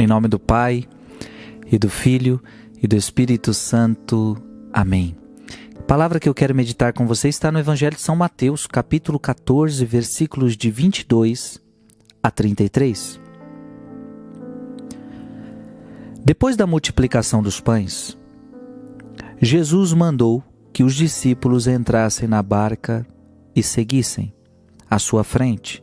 Em nome do Pai, e do Filho, e do Espírito Santo. Amém. A palavra que eu quero meditar com você está no Evangelho de São Mateus, capítulo 14, versículos de 22 a 33. Depois da multiplicação dos pães, Jesus mandou que os discípulos entrassem na barca e seguissem à sua frente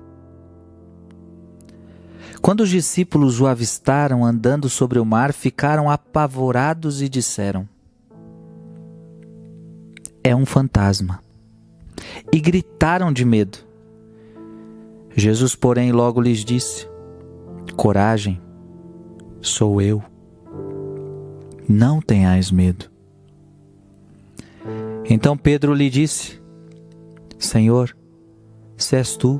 Quando os discípulos o avistaram andando sobre o mar, ficaram apavorados e disseram: É um fantasma. E gritaram de medo. Jesus, porém, logo lhes disse: Coragem, sou eu. Não tenhais medo. Então Pedro lhe disse: Senhor, se és tu,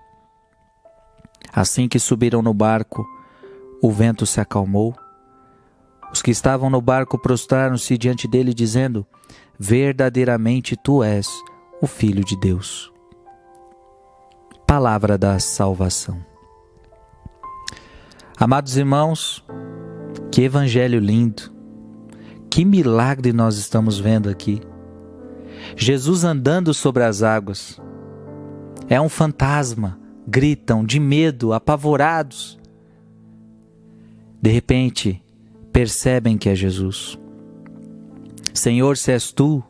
Assim que subiram no barco, o vento se acalmou. Os que estavam no barco prostraram-se diante dele, dizendo: Verdadeiramente tu és o Filho de Deus. Palavra da salvação. Amados irmãos, que evangelho lindo, que milagre nós estamos vendo aqui. Jesus andando sobre as águas. É um fantasma gritam de medo, apavorados. De repente, percebem que é Jesus. Senhor, se és tu,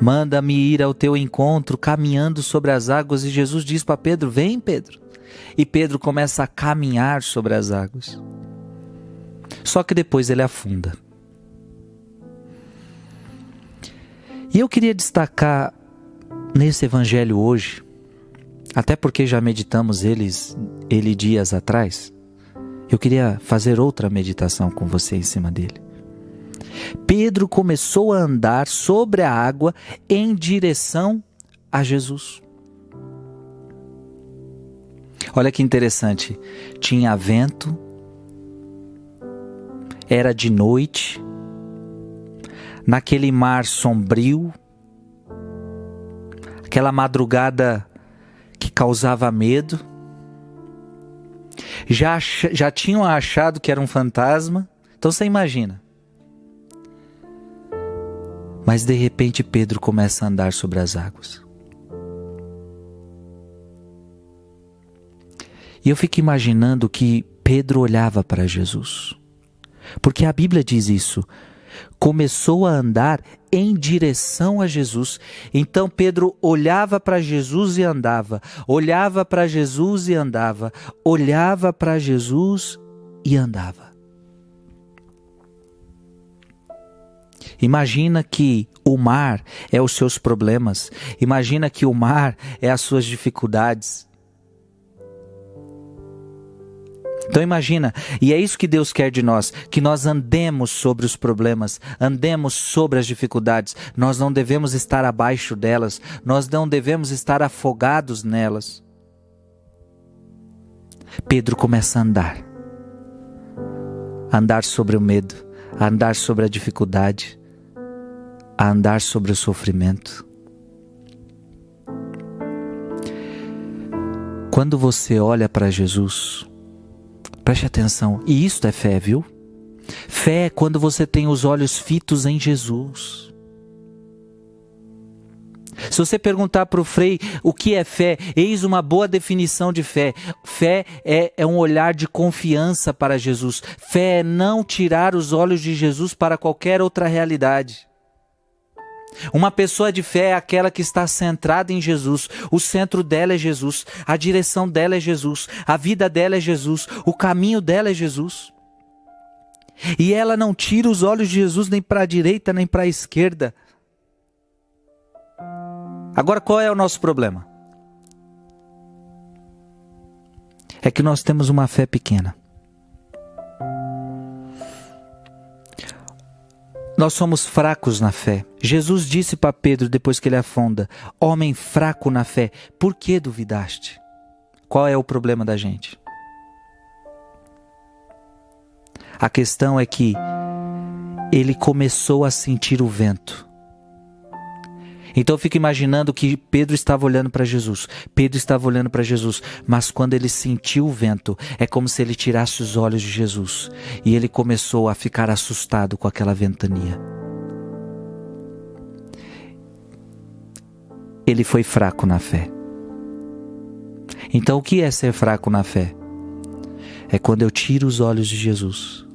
manda-me ir ao teu encontro caminhando sobre as águas. E Jesus diz para Pedro: Vem, Pedro. E Pedro começa a caminhar sobre as águas. Só que depois ele afunda. E eu queria destacar nesse evangelho hoje até porque já meditamos eles, ele dias atrás. Eu queria fazer outra meditação com você em cima dele. Pedro começou a andar sobre a água em direção a Jesus. Olha que interessante. Tinha vento, era de noite, naquele mar sombrio, aquela madrugada que causava medo. Já, já tinham achado que era um fantasma. Então você imagina. Mas de repente Pedro começa a andar sobre as águas. E eu fico imaginando que Pedro olhava para Jesus. Porque a Bíblia diz isso começou a andar em direção a Jesus. Então Pedro olhava para Jesus e andava, olhava para Jesus e andava, olhava para Jesus e andava. Imagina que o mar é os seus problemas, imagina que o mar é as suas dificuldades. Então imagina, e é isso que Deus quer de nós, que nós andemos sobre os problemas, andemos sobre as dificuldades. Nós não devemos estar abaixo delas, nós não devemos estar afogados nelas. Pedro começa a andar. Andar sobre o medo, andar sobre a dificuldade, a andar sobre o sofrimento. Quando você olha para Jesus, Preste atenção. E isto é fé, viu? Fé é quando você tem os olhos fitos em Jesus. Se você perguntar para o Frei o que é fé, eis uma boa definição de fé. Fé é, é um olhar de confiança para Jesus. Fé é não tirar os olhos de Jesus para qualquer outra realidade. Uma pessoa de fé é aquela que está centrada em Jesus, o centro dela é Jesus, a direção dela é Jesus, a vida dela é Jesus, o caminho dela é Jesus. E ela não tira os olhos de Jesus nem para a direita nem para a esquerda. Agora qual é o nosso problema? É que nós temos uma fé pequena. Nós somos fracos na fé. Jesus disse para Pedro depois que ele afunda: Homem fraco na fé, por que duvidaste? Qual é o problema da gente? A questão é que ele começou a sentir o vento. Então eu fico imaginando que Pedro estava olhando para Jesus. Pedro estava olhando para Jesus, mas quando ele sentiu o vento, é como se ele tirasse os olhos de Jesus e ele começou a ficar assustado com aquela ventania. Ele foi fraco na fé. Então o que é ser fraco na fé? É quando eu tiro os olhos de Jesus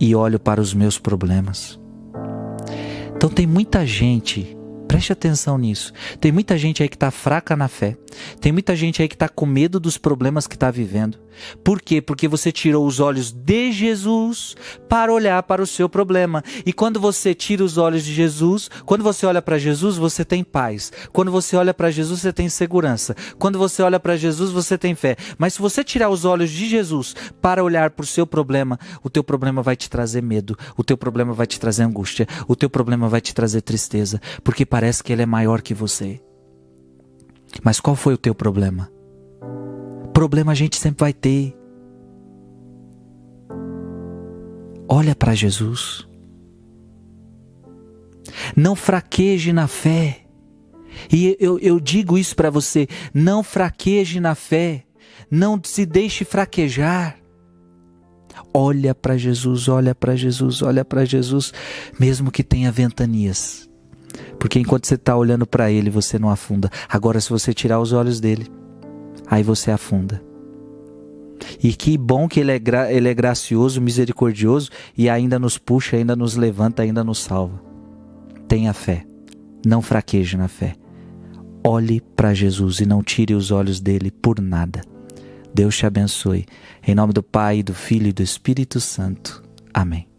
e olho para os meus problemas então tem muita gente, preste atenção nisso. Tem muita gente aí que está fraca na fé. Tem muita gente aí que está com medo dos problemas que está vivendo. Por quê? Porque você tirou os olhos de Jesus para olhar para o seu problema. E quando você tira os olhos de Jesus, quando você olha para Jesus, você tem paz. Quando você olha para Jesus, você tem segurança. Quando você olha para Jesus, você tem fé. Mas se você tirar os olhos de Jesus para olhar para o seu problema, o teu problema vai te trazer medo, o teu problema vai te trazer angústia, o teu problema vai te trazer tristeza, porque parece que ele é maior que você. Mas qual foi o teu problema? Problema a gente sempre vai ter. Olha para Jesus. Não fraqueje na fé. E eu, eu digo isso para você: não fraqueje na fé. Não se deixe fraquejar. Olha para Jesus, olha para Jesus, olha para Jesus, mesmo que tenha ventanias. Porque enquanto você está olhando para Ele, você não afunda. Agora, se você tirar os olhos dele, aí você afunda. E que bom que ele é, ele é gracioso, misericordioso e ainda nos puxa, ainda nos levanta, ainda nos salva. Tenha fé, não fraqueje na fé. Olhe para Jesus e não tire os olhos dele por nada. Deus te abençoe. Em nome do Pai, do Filho e do Espírito Santo. Amém.